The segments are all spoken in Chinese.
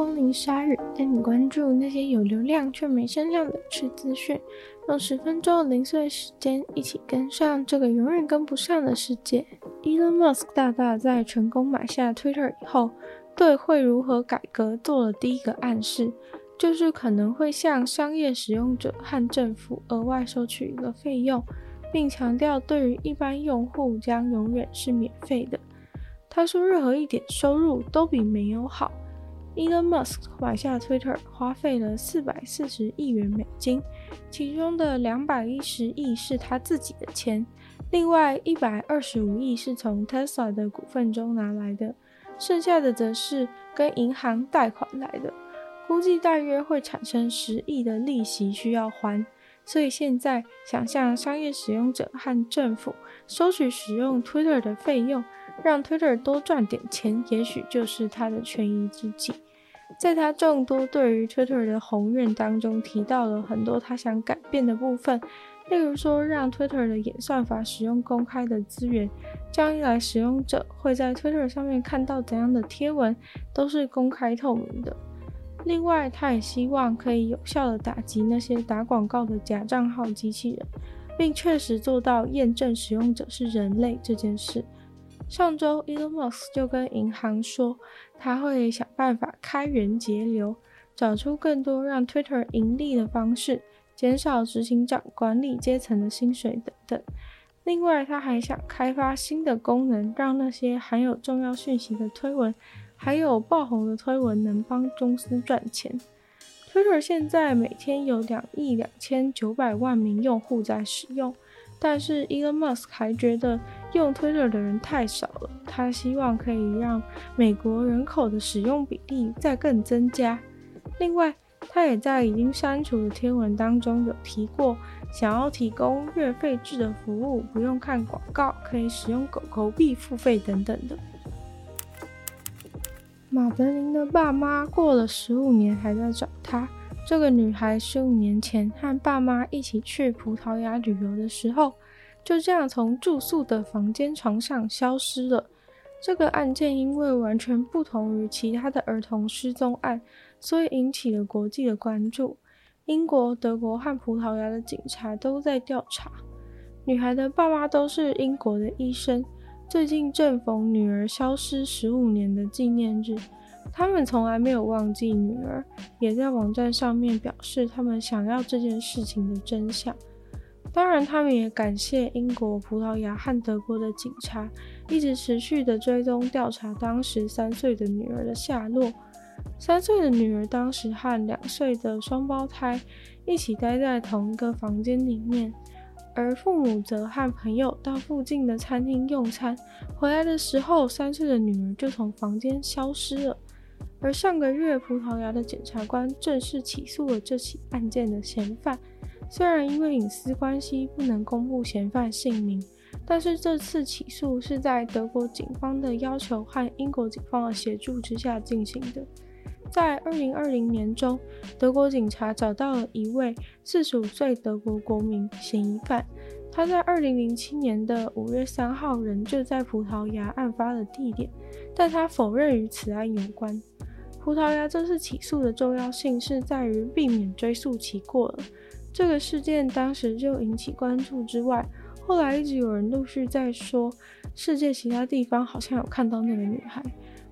光临鲨语，带你关注那些有流量却没声量的吃资讯。用十分钟零碎时间，一起跟上这个永远跟不上的世界。Elon Musk 大大在成功买下 Twitter 以后，对会如何改革做了第一个暗示，就是可能会向商业使用者和政府额外收取一个费用，并强调对于一般用户将永远是免费的。他说：“任何一点收入都比没有好。” Elon Musk 买下 Twitter 花费了四百四十亿元美金，其中的两百一十亿是他自己的钱，另外一百二十五亿是从 Tesla 的股份中拿来的，剩下的则是跟银行贷款来的，估计大约会产生十亿的利息需要还。所以现在想向商业使用者和政府收取使用 Twitter 的费用。让 Twitter 多赚点钱，也许就是他的权宜之计。在他众多对于 Twitter 的宏愿当中，提到了很多他想改变的部分，例如说让 Twitter 的演算法使用公开的资源，这样一来，使用者会在 Twitter 上面看到怎样的贴文都是公开透明的。另外，他也希望可以有效的打击那些打广告的假账号机器人，并确实做到验证使用者是人类这件事。上周，Elon Musk 就跟银行说，他会想办法开源节流，找出更多让 Twitter 盈利的方式，减少执行长、管理阶层的薪水等等。另外，他还想开发新的功能，让那些含有重要讯息的推文，还有爆红的推文能帮公司赚钱。Twitter 现在每天有两亿两千九百万名用户在使用。但是，Elon Musk 还觉得用 Twitter 的人太少了，他希望可以让美国人口的使用比例再更增加。另外，他也在已经删除的贴文当中有提过，想要提供月费制的服务，不用看广告，可以使用狗狗币付费等等的。马德琳的爸妈过了十五年还在找他。这个女孩十五年前和爸妈一起去葡萄牙旅游的时候，就这样从住宿的房间床上消失了。这个案件因为完全不同于其他的儿童失踪案，所以引起了国际的关注。英国、德国和葡萄牙的警察都在调查。女孩的爸妈都是英国的医生，最近正逢女儿消失十五年的纪念日。他们从来没有忘记女儿，也在网站上面表示他们想要这件事情的真相。当然，他们也感谢英国、葡萄牙和德国的警察一直持续的追踪调查当时三岁的女儿的下落。三岁的女儿当时和两岁的双胞胎一起待在同一个房间里面，而父母则和朋友到附近的餐厅用餐，回来的时候，三岁的女儿就从房间消失了。而上个月，葡萄牙的检察官正式起诉了这起案件的嫌犯。虽然因为隐私关系不能公布嫌犯姓名，但是这次起诉是在德国警方的要求和英国警方的协助之下进行的。在2020年中，德国警察找到了一位45岁德国国民嫌疑犯，他在2007年的5月3号仍就在葡萄牙案发的地点，但他否认与此案有关。葡萄牙这次起诉的重要性是在于避免追诉期过了。这个事件当时就引起关注之外，后来一直有人陆续在说，世界其他地方好像有看到那个女孩，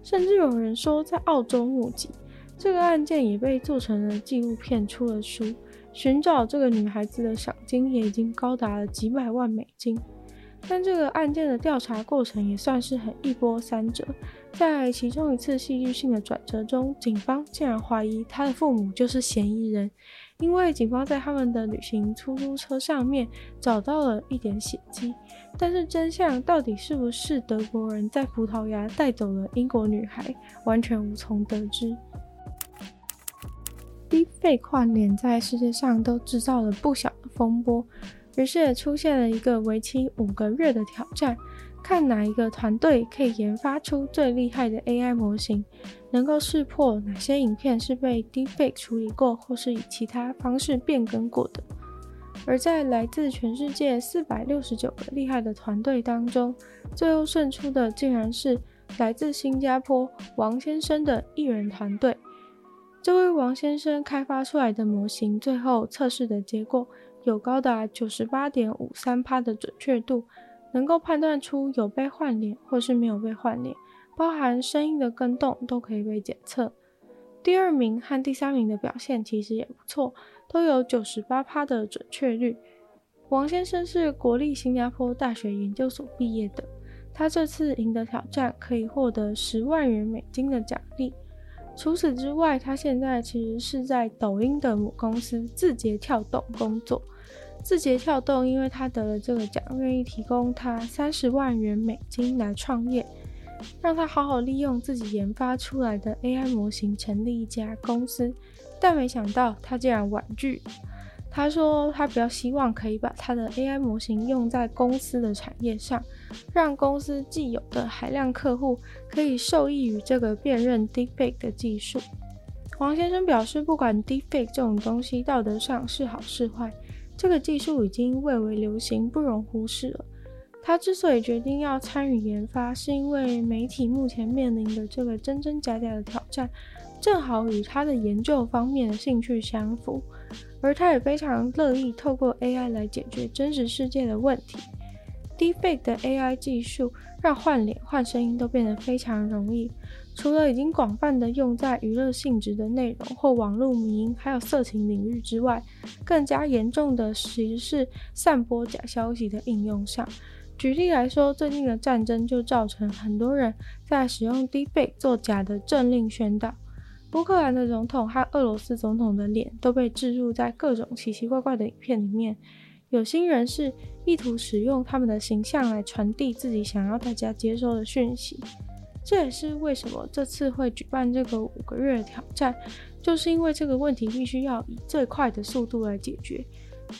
甚至有人说在澳洲目击。这个案件也被做成了纪录片，出了书，寻找这个女孩子的赏金也已经高达了几百万美金。但这个案件的调查过程也算是很一波三折，在其中一次戏剧性的转折中，警方竟然怀疑他的父母就是嫌疑人，因为警方在他们的旅行出租车上面找到了一点血迹。但是真相到底是不是德国人在葡萄牙带走了英国女孩，完全无从得知。Deepfake 换脸在世界上都制造了不小的风波。于是也出现了一个为期五个月的挑战，看哪一个团队可以研发出最厉害的 AI 模型，能够识破哪些影片是被 Deepfake 处理过，或是以其他方式变更过的。而在来自全世界四百六十九个厉害的团队当中，最后胜出的竟然是来自新加坡王先生的艺人团队。这位王先生开发出来的模型，最后测试的结果有高达九十八点五三趴的准确度，能够判断出有被换脸或是没有被换脸，包含声音的更动都可以被检测。第二名和第三名的表现其实也不错，都有九十八趴的准确率。王先生是国立新加坡大学研究所毕业的，他这次赢得挑战可以获得十万元美金的奖励。除此之外，他现在其实是在抖音的母公司字节跳动工作。字节跳动因为他得了这个奖，愿意提供他三十万元美金来创业，让他好好利用自己研发出来的 AI 模型成立一家公司。但没想到他竟然婉拒。他说他比较希望可以把他的 AI 模型用在公司的产业上，让公司既有的海量客户可以受益于这个辨认 Deepfake 的技术。王先生表示，不管 Deepfake 这种东西道德上是好是坏，这个技术已经蔚为流行，不容忽视了。他之所以决定要参与研发，是因为媒体目前面临的这个真真假假的挑战，正好与他的研究方面的兴趣相符。而他也非常乐意透过 AI 来解决真实世界的问题。Deepfake 的 AI 技术让换脸、换声音都变得非常容易。除了已经广泛的用在娱乐性质的内容或网络迷因，还有色情领域之外，更加严重的其实是散播假消息的应用上。举例来说，最近的战争就造成很多人在使用 Deepfake 做假的政令宣导。乌克兰的总统和俄罗斯总统的脸都被置入在各种奇奇怪怪的影片里面，有心人士意图使用他们的形象来传递自己想要大家接收的讯息。这也是为什么这次会举办这个五个月的挑战，就是因为这个问题必须要以最快的速度来解决。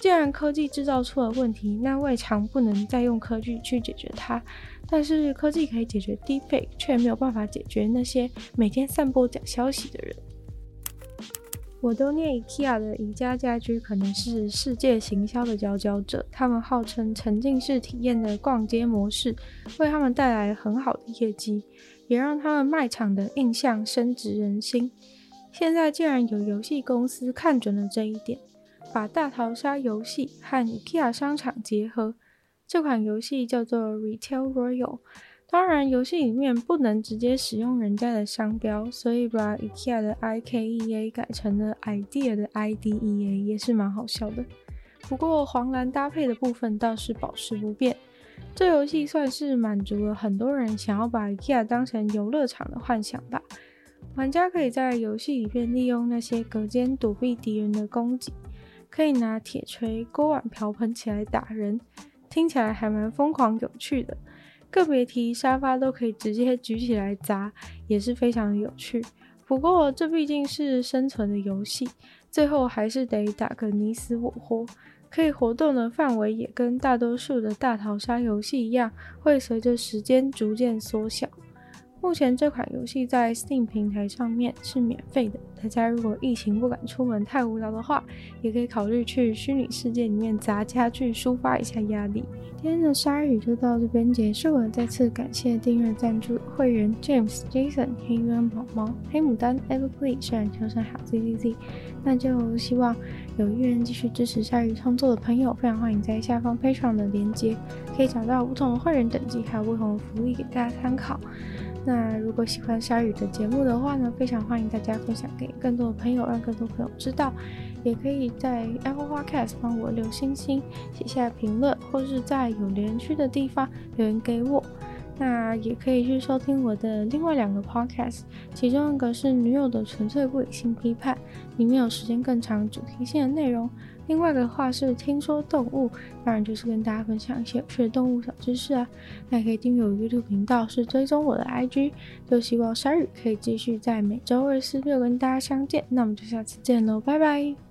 既然科技制造出了问题，那未尝不能再用科技去解决它。但是科技可以解决 deepak 却没有办法解决那些每天散播假消息的人。我都念 IKEA 的宜家家居可能是世界行销的佼佼者，他们号称沉浸式体验的逛街模式为他们带来很好的业绩，也让他们卖场的印象深植人心。现在竟然有游戏公司看准了这一点，把大逃杀游戏和 IKEA 商场结合。这款游戏叫做 Retail Royal 当然游戏里面不能直接使用人家的商标，所以把 IKEA 的 IKEA 改成了 idea 的 IDEA 也是蛮好笑的。不过黄蓝搭配的部分倒是保持不变。这游戏算是满足了很多人想要把 IKEA 当成游乐场的幻想吧。玩家可以在游戏里面利用那些隔间躲避敌人的攻击，可以拿铁锤、锅碗瓢盆起来打人。听起来还蛮疯狂有趣的，更别提沙发都可以直接举起来砸，也是非常有趣。不过这毕竟是生存的游戏，最后还是得打个你死我活。可以活动的范围也跟大多数的大逃杀游戏一样，会随着时间逐渐缩小。目前这款游戏在 Steam 平台上面是免费的，大家如果疫情不敢出门太无聊的话，也可以考虑去虚拟世界里面砸家具抒发一下压力。今天的鲨鱼就到这边结束了，再次感谢订阅赞助会员 James、Jason、黑渊毛毛、黑牡丹、Everplay、虽然求生好 ZZZ，那就希望有意愿继续支持鲨鱼创作的朋友，非常欢迎在下方 Patreon 的链接可以找到不同的会员等级，还有不同的福利给大家参考。那如果喜欢鲨鱼的节目的话呢，非常欢迎大家分享给更多的朋友，让更多朋友知道。也可以在 Apple Podcast 帮我留星星、写下评论，或是在有留言区的地方留言给我。那也可以去收听我的另外两个 podcast，其中一个是《女友的纯粹不理性批判》，里面有时间更长、主题性的内容；另外的话是《听说动物》，当然就是跟大家分享一些有趣的动物小知识啊。那也可以订阅我 YouTube 频道，是追踪我的 IG。就希望鲨鱼可以继续在每周二、四、六跟大家相见。那我们就下次见喽，拜拜。